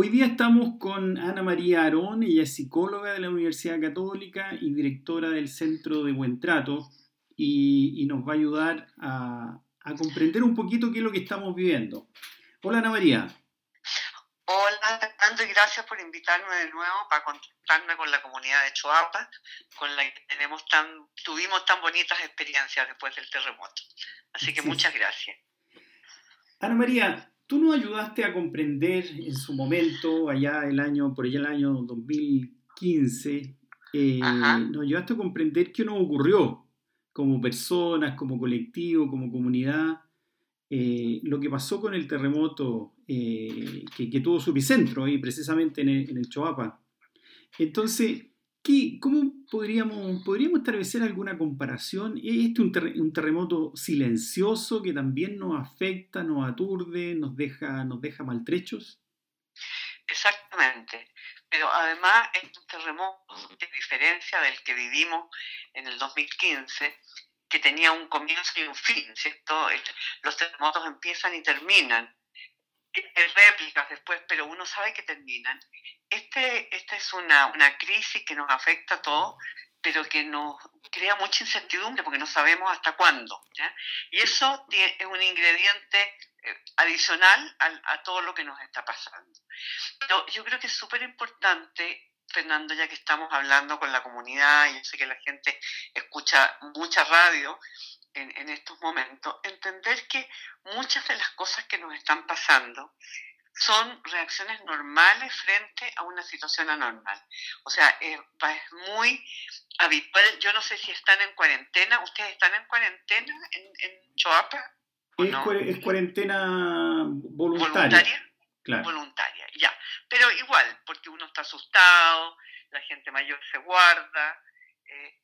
Hoy día estamos con Ana María Arón, ella es psicóloga de la Universidad Católica y directora del Centro de Buen Trato y, nos va a ayudar a, comprender un poquito qué es lo que estamos viviendo. Hola Ana María. Hola Fernando y gracias por invitarme de nuevo para contarme con la comunidad de Choapa, con la que tenemos tan, tuvimos tan bonitas experiencias después del terremoto. Así que muchas gracias. Ana María, Tú nos ayudaste a comprender en su momento, allá el año, por allá el año 2015, eh, nos ayudaste a comprender qué nos ocurrió como personas, como colectivo, como comunidad, eh, lo que pasó con el terremoto eh, que, tuvo su epicentro ahí precisamente en el, en el Choapa. Entonces, ¿Cómo podríamos, podríamos establecer alguna comparación? ¿Es este un, terremoto silencioso que también nos afecta, nos aturde, nos deja, nos deja maltrechos? Exactamente. Pero además es un terremoto de diferencia del que vivimos en el 2015, que tenía un comienzo y un fin, ¿cierto? Los terremotos empiezan y terminan réplicas después, pero uno sabe que terminan. Este, esta es una, una crisis que nos afecta a todos, pero que nos crea mucha incertidumbre porque no sabemos hasta cuándo. Y eso es un ingrediente eh, adicional a, a, todo lo que nos está pasando. Pero yo creo que es súper importante, Fernando, ya que estamos hablando con la comunidad, y yo sé que la gente escucha mucha radio, en, estos momentos, entender que muchas de las cosas que nos están pasando son reacciones normales frente a una situación anormal. O sea, es, muy habitual. Yo no sé si están en cuarentena. ¿Ustedes están en cuarentena en, en Choapa? Es, cuarentena voluntaria. ¿Voluntaria? Voluntaria, ya. Pero igual, porque uno está asustado, la gente mayor se guarda. Eh,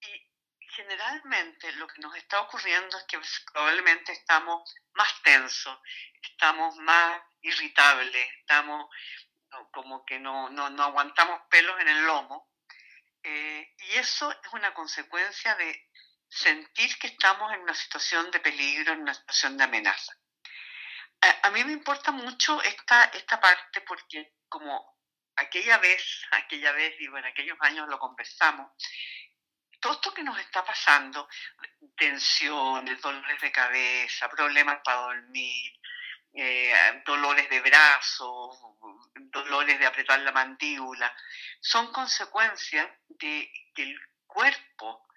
y generalmente lo que nos está ocurriendo es que probablemente estamos más tensos, estamos más irritables, estamos como que no, no, no, aguantamos pelos en el lomo. Eh, y eso es una consecuencia de sentir que estamos en una situación de peligro, en una situación de amenaza. A, mí me importa mucho esta, esta parte porque como aquella vez, aquella vez, digo, en aquellos años lo conversamos, todo esto que nos está pasando, tensiones, dolores de cabeza, problemas para dormir, eh, dolores de brazos, dolores de apretar la mandíbula, son consecuencias de que el cuerpo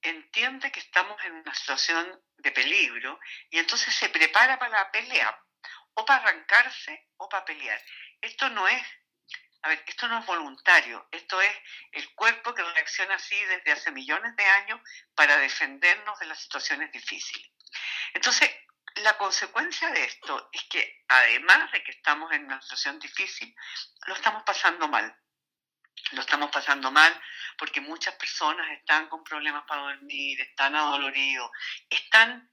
entiende que estamos en una situación de peligro y entonces se prepara para la pelea, o para arrancarse o para pelear. Esto no es a ver, esto no es voluntario, esto es el cuerpo que reacciona así desde hace millones de años para defendernos de las situaciones difíciles. Entonces, la consecuencia de esto es que además de que estamos en una situación difícil, lo estamos pasando mal. Lo estamos pasando mal porque muchas personas están con problemas para dormir, están adoloridos, están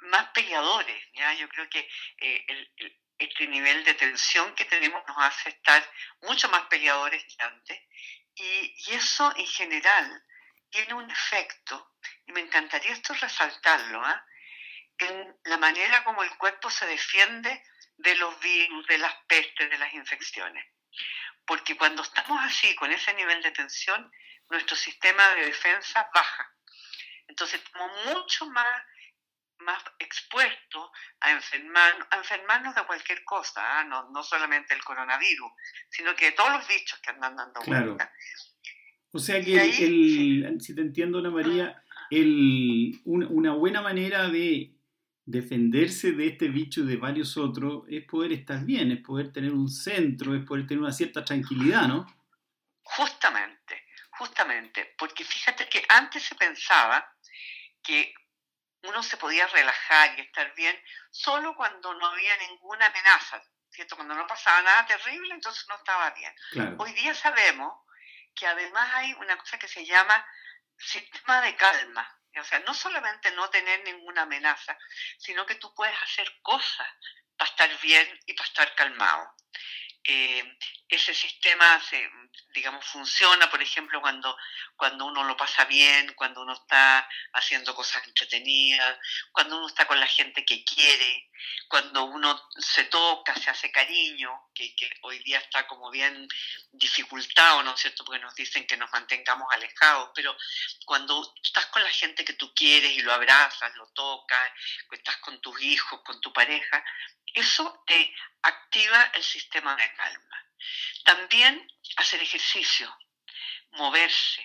más peleadores. ¿ya? Yo creo que eh, el, este nivel de tensión que tenemos nos hace estar mucho más peleadores que antes. Y, eso en general tiene un efecto, y me encantaría esto resaltarlo, ¿ah? en la manera como el cuerpo se defiende de los virus, de las pestes, de las infecciones. Porque cuando estamos así, con ese nivel de tensión, nuestro sistema de defensa baja. Entonces estamos mucho más más expuestos a, enfermar, a enfermarnos de cualquier cosa, ¿ah? no, no, solamente el coronavirus, sino que todos los bichos que andan dando claro. O sea que, el, si te entiendo, Ana María, el, una, buena manera de defenderse de este bicho y de varios otros es poder estar bien, es poder tener un centro, es poder tener una cierta tranquilidad, ¿no? Justamente, justamente, porque fíjate que antes se pensaba que uno se podía relajar y estar bien solo cuando no había ninguna amenaza, ¿cierto? Cuando no pasaba nada terrible, entonces no estaba bien. Hoy día sabemos que además hay una cosa que se llama sistema de calma. O sea, no solamente no tener ninguna amenaza, sino que tú puedes hacer cosas para estar bien y para estar calmado. Eh, ese sistema se, digamos, funciona, por ejemplo, cuando, cuando uno lo pasa bien, cuando uno está haciendo cosas entretenidas, cuando uno está con la gente que quiere, cuando uno se toca, se hace cariño, que, que hoy día está como bien dificultado, ¿no es cierto? Porque nos dicen que nos mantengamos alejados, pero cuando estás con la gente que tú quieres y lo abrazas, lo tocas, estás con tus hijos, con tu pareja, eso activa el sistema de calma. También hacer ejercicio, moverse,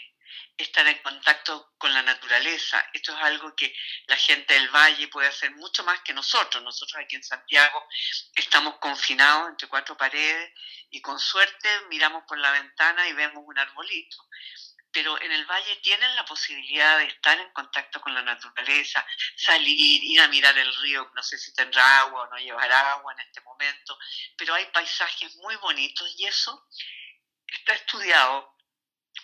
estar en contacto con la naturaleza. Esto es algo que la gente del valle puede hacer mucho más que nosotros. Nosotros aquí en Santiago estamos confinados entre cuatro paredes y con suerte miramos por la ventana y vemos un arbolito pero en el valle tienen la posibilidad de estar en contacto con la naturaleza, salir, ir a mirar el río, no sé si tendrá agua o no llevará agua en este momento, pero hay paisajes muy bonitos y eso está estudiado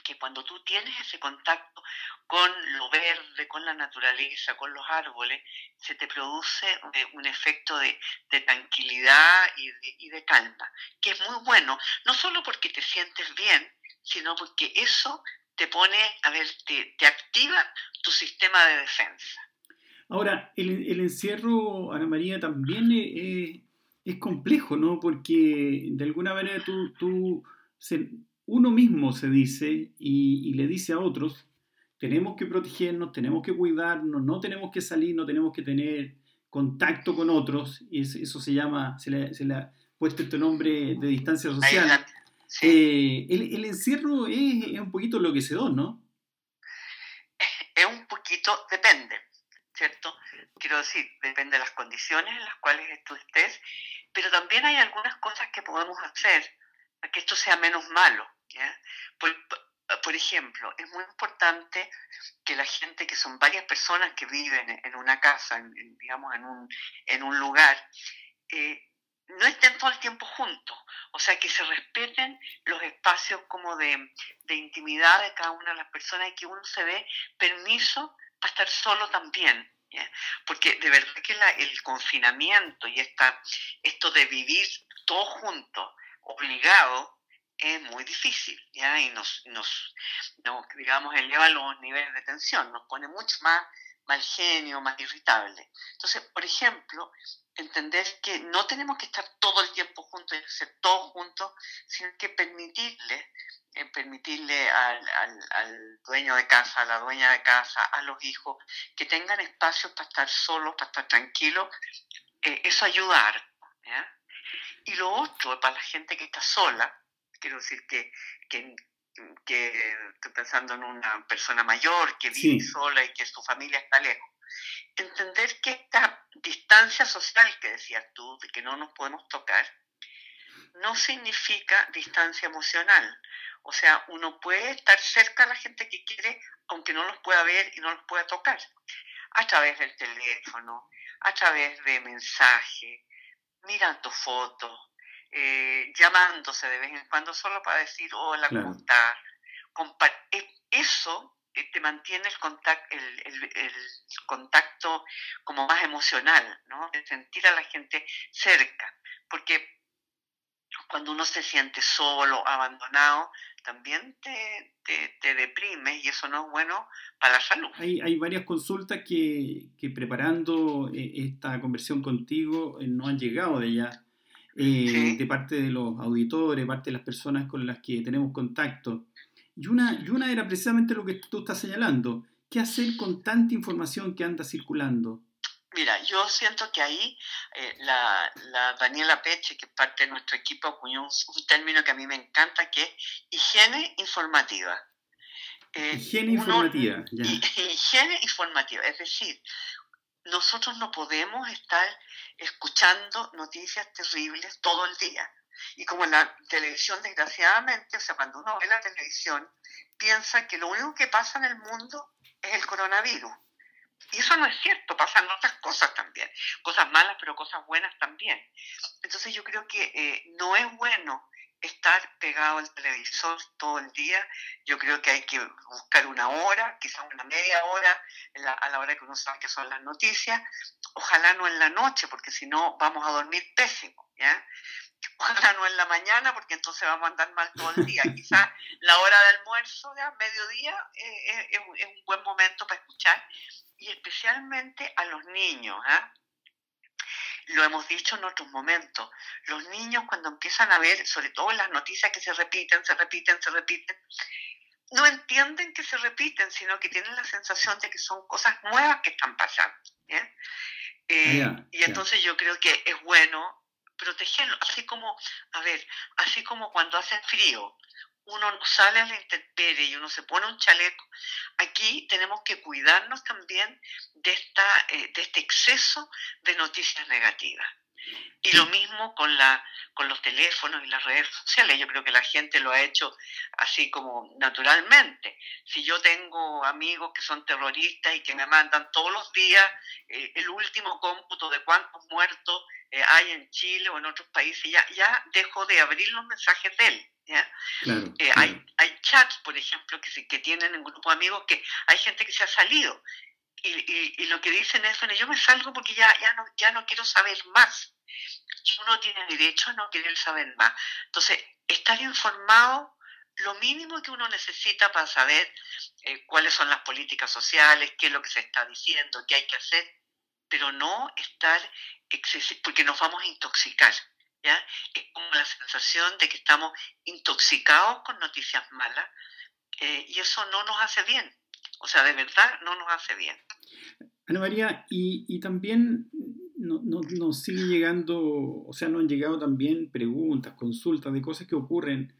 que cuando tú tienes ese contacto con lo verde, con la naturaleza, con los árboles, se te produce eh, un efecto de, tranquilidad y de, y de calma, que es muy bueno, no solo porque te sientes bien, sino porque eso te pone, a ver, te, activa tu sistema de defensa. Ahora, el, encierro, Ana María, también es, complejo, ¿no? Porque de alguna manera tú, tú uno mismo se dice y, le dice a otros, tenemos que protegernos, tenemos que cuidarnos, no tenemos que salir, no tenemos que tener contacto con otros, y eso, se llama, se le, se le ha puesto este nombre de distancia social. Eh, el, encierro es, un poquito lo que se da, ¿no? Es un poquito, depende, ¿cierto? Quiero decir, depende de las condiciones en las cuales tú estés, pero también hay algunas cosas que podemos hacer para que esto sea menos malo. Por, ejemplo, es muy importante que la gente, que son varias personas que viven en una casa, digamos, en un, en un lugar, eh, no estén todo el tiempo juntos, o sea, que se respeten los espacios como de, intimidad de cada una de las personas y que uno se dé permiso para estar solo también. Porque de verdad que el confinamiento y esta, esto de vivir todos juntos, obligado, es muy difícil, ¿ya? Y nos, nos, nos, digamos, eleva los niveles de tensión, nos pone mucho más mal genio, más irritable. Entonces, por ejemplo, entender que no tenemos que estar todo el tiempo juntos y ser todos juntos, sino que permitirle, eh, permitirle al, dueño de casa, a la dueña de casa, a los hijos, que tengan espacios para estar solos, para estar tranquilos, eh, eso ayudar. Y lo otro, para la gente que está sola, quiero decir que, que, estoy pensando en una persona mayor que vive sola y que su familia está lejos. Entender que esta distancia social que decías tú, de que no nos podemos tocar, no significa distancia emocional. O sea, uno puede estar cerca de la gente que quiere, aunque no los pueda ver y no los pueda tocar, a través del teléfono, a través de mensajes, mirando fotos, eh, llamándose de vez en cuando solo para decir hola, ¿cómo estás? Eso te mantiene el contacto, el, contacto como más emocional, ¿no? De sentir a la gente cerca, porque cuando uno se siente solo, abandonado, también te, te, deprime y eso no es bueno para la salud. Hay, hay varias consultas que, que, preparando eh, esta conversión contigo eh, no han llegado de allá, eh, de parte de los auditores, parte de las personas con las que tenemos contacto. Y una, y una era precisamente lo que tú estás señalando. ¿Qué hacer con tanta información que anda circulando? Mira, yo siento que ahí eh, la, la, Daniela Peche, que es parte de nuestro equipo, acuñó un, término que a mí me encanta, que es higiene informativa. Eh, higiene informativa, ya. Higiene informativa, es decir, nosotros no podemos estar escuchando noticias terribles todo el día. Y como en la televisión, desgraciadamente, o sea, cuando uno ve la televisión, piensa que lo único que pasa en el mundo es el coronavirus. Y eso no es cierto, pasan otras cosas también, cosas malas, pero cosas buenas también. Entonces yo creo que eh, no es bueno estar pegado al televisor todo el día. Yo creo que hay que buscar una hora, quizás una media hora, a la hora que uno sabe que son las noticias. Ojalá no en la noche, porque si no vamos a dormir pésimo. ¿ya? ojalá no en la mañana, porque entonces vamos a andar mal todo el día. Quizás la hora de almuerzo, ya mediodía, eh, es, un buen momento para escuchar, y especialmente a los niños. ¿ah? Lo hemos dicho en otros momentos. Los niños cuando empiezan a ver, sobre todo las noticias que se repiten, se repiten, se repiten, no entienden que se repiten, sino que tienen la sensación de que son cosas nuevas que están pasando. Eh, ah, y entonces yo creo que es bueno protegerlo, así como, a ver, así como cuando hace frío, uno sale a la intemperie y uno se pone un chaleco, aquí tenemos que cuidarnos también de, esta, eh, de este exceso de noticias negativas. Y lo mismo con, la, con los teléfonos y las redes sociales. Yo creo que la gente lo ha hecho así como naturalmente. Si yo tengo amigos que son terroristas y que me mandan todos los días eh, el último cómputo de cuántos muertos eh, hay en Chile o en otros países, ya, ya dejo de abrir los mensajes de él. ¿ya? Eh, hay, hay chats, por ejemplo, que, que tienen en grupo de amigos que hay gente que se ha salido y, y, lo que dicen es, bueno, yo me salgo porque ya, ya, no, ya no quiero saber más. Y uno tiene derecho a no querer saber más. Entonces, estar informado, lo mínimo que uno necesita para saber eh, cuáles son las políticas sociales, qué es lo que se está diciendo, qué hay que hacer, pero no estar excesivo, porque nos vamos a intoxicar. ¿ya? Es como la sensación de que estamos intoxicados con noticias malas eh, y eso no nos hace bien. O sea, de verdad no nos hace bien. Ana María, y, y también nos no, no sigue llegando, o sea, nos han llegado también preguntas, consultas de cosas que ocurren,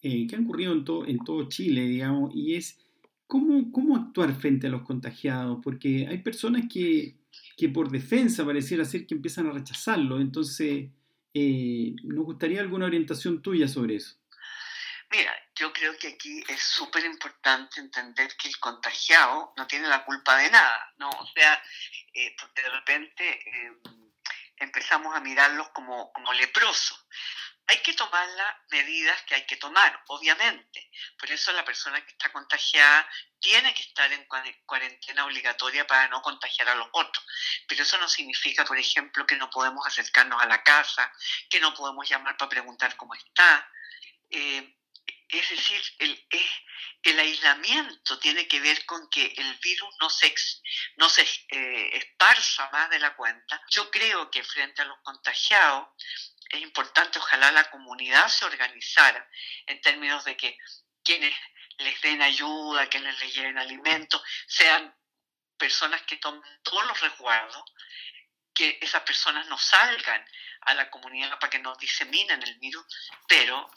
eh, que han ocurrido en, todo en todo Chile, digamos, y es cómo, cómo actuar frente a los contagiados, porque hay personas que, que por defensa pareciera ser que empiezan a rechazarlo, entonces eh, nos gustaría alguna orientación tuya sobre eso. Yo creo que aquí es súper importante entender que el contagiado no tiene la culpa de nada, ¿no? O sea, eh, de repente eh, empezamos a mirarlos como, como leprosos. Hay que tomar las medidas que hay que tomar, obviamente. Por eso la persona que está contagiada tiene que estar en cuarentena obligatoria para no contagiar a los otros. Pero eso no significa, por ejemplo, que no podemos acercarnos a la casa, que no podemos llamar para preguntar cómo está. Eh, es decir, el, el aislamiento tiene que ver con que el virus no se, no se eh, esparza más de la cuenta. Yo creo que frente a los contagiados es importante, ojalá la comunidad se organizara en términos de que quienes les den ayuda, quienes les lleven alimentos, sean personas que tomen todos los resguardos, que esas personas no salgan a la comunidad para que no diseminen el virus, pero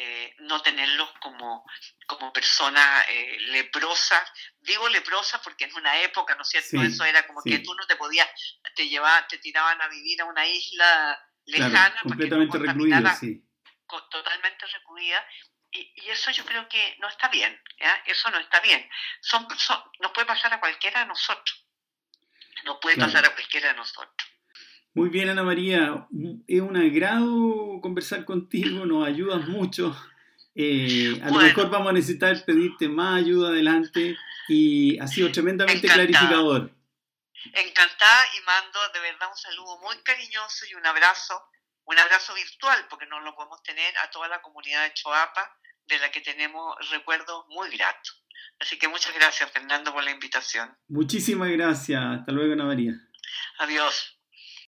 eh, no tenerlos como, como personas eh, leprosas. Digo leprosas porque en una época, ¿no es cierto? Eso era como que tú no te podías, te llevaban, te tiraban a vivir a una isla lejana. completamente recluida, sí. Totalmente recluida. Y, y, eso yo creo que no está bien, eso no está bien. Son, son, nos puede pasar a cualquiera de nosotros. No puede pasar a cualquiera de nosotros. Muy bien, Ana María. Es un agrado conversar contigo, nos ayudas mucho. Eh, a lo mejor vamos a necesitar pedirte más ayuda adelante y ha sido tremendamente clarificador. Encantada y mando de verdad un saludo muy cariñoso y un abrazo, un abrazo virtual, porque no lo podemos tener a toda la comunidad de Choapa, de la que tenemos recuerdos muy gratos. Así que muchas gracias, Fernando, por la invitación. Muchísimas gracias. Hasta luego, Ana María. Adiós.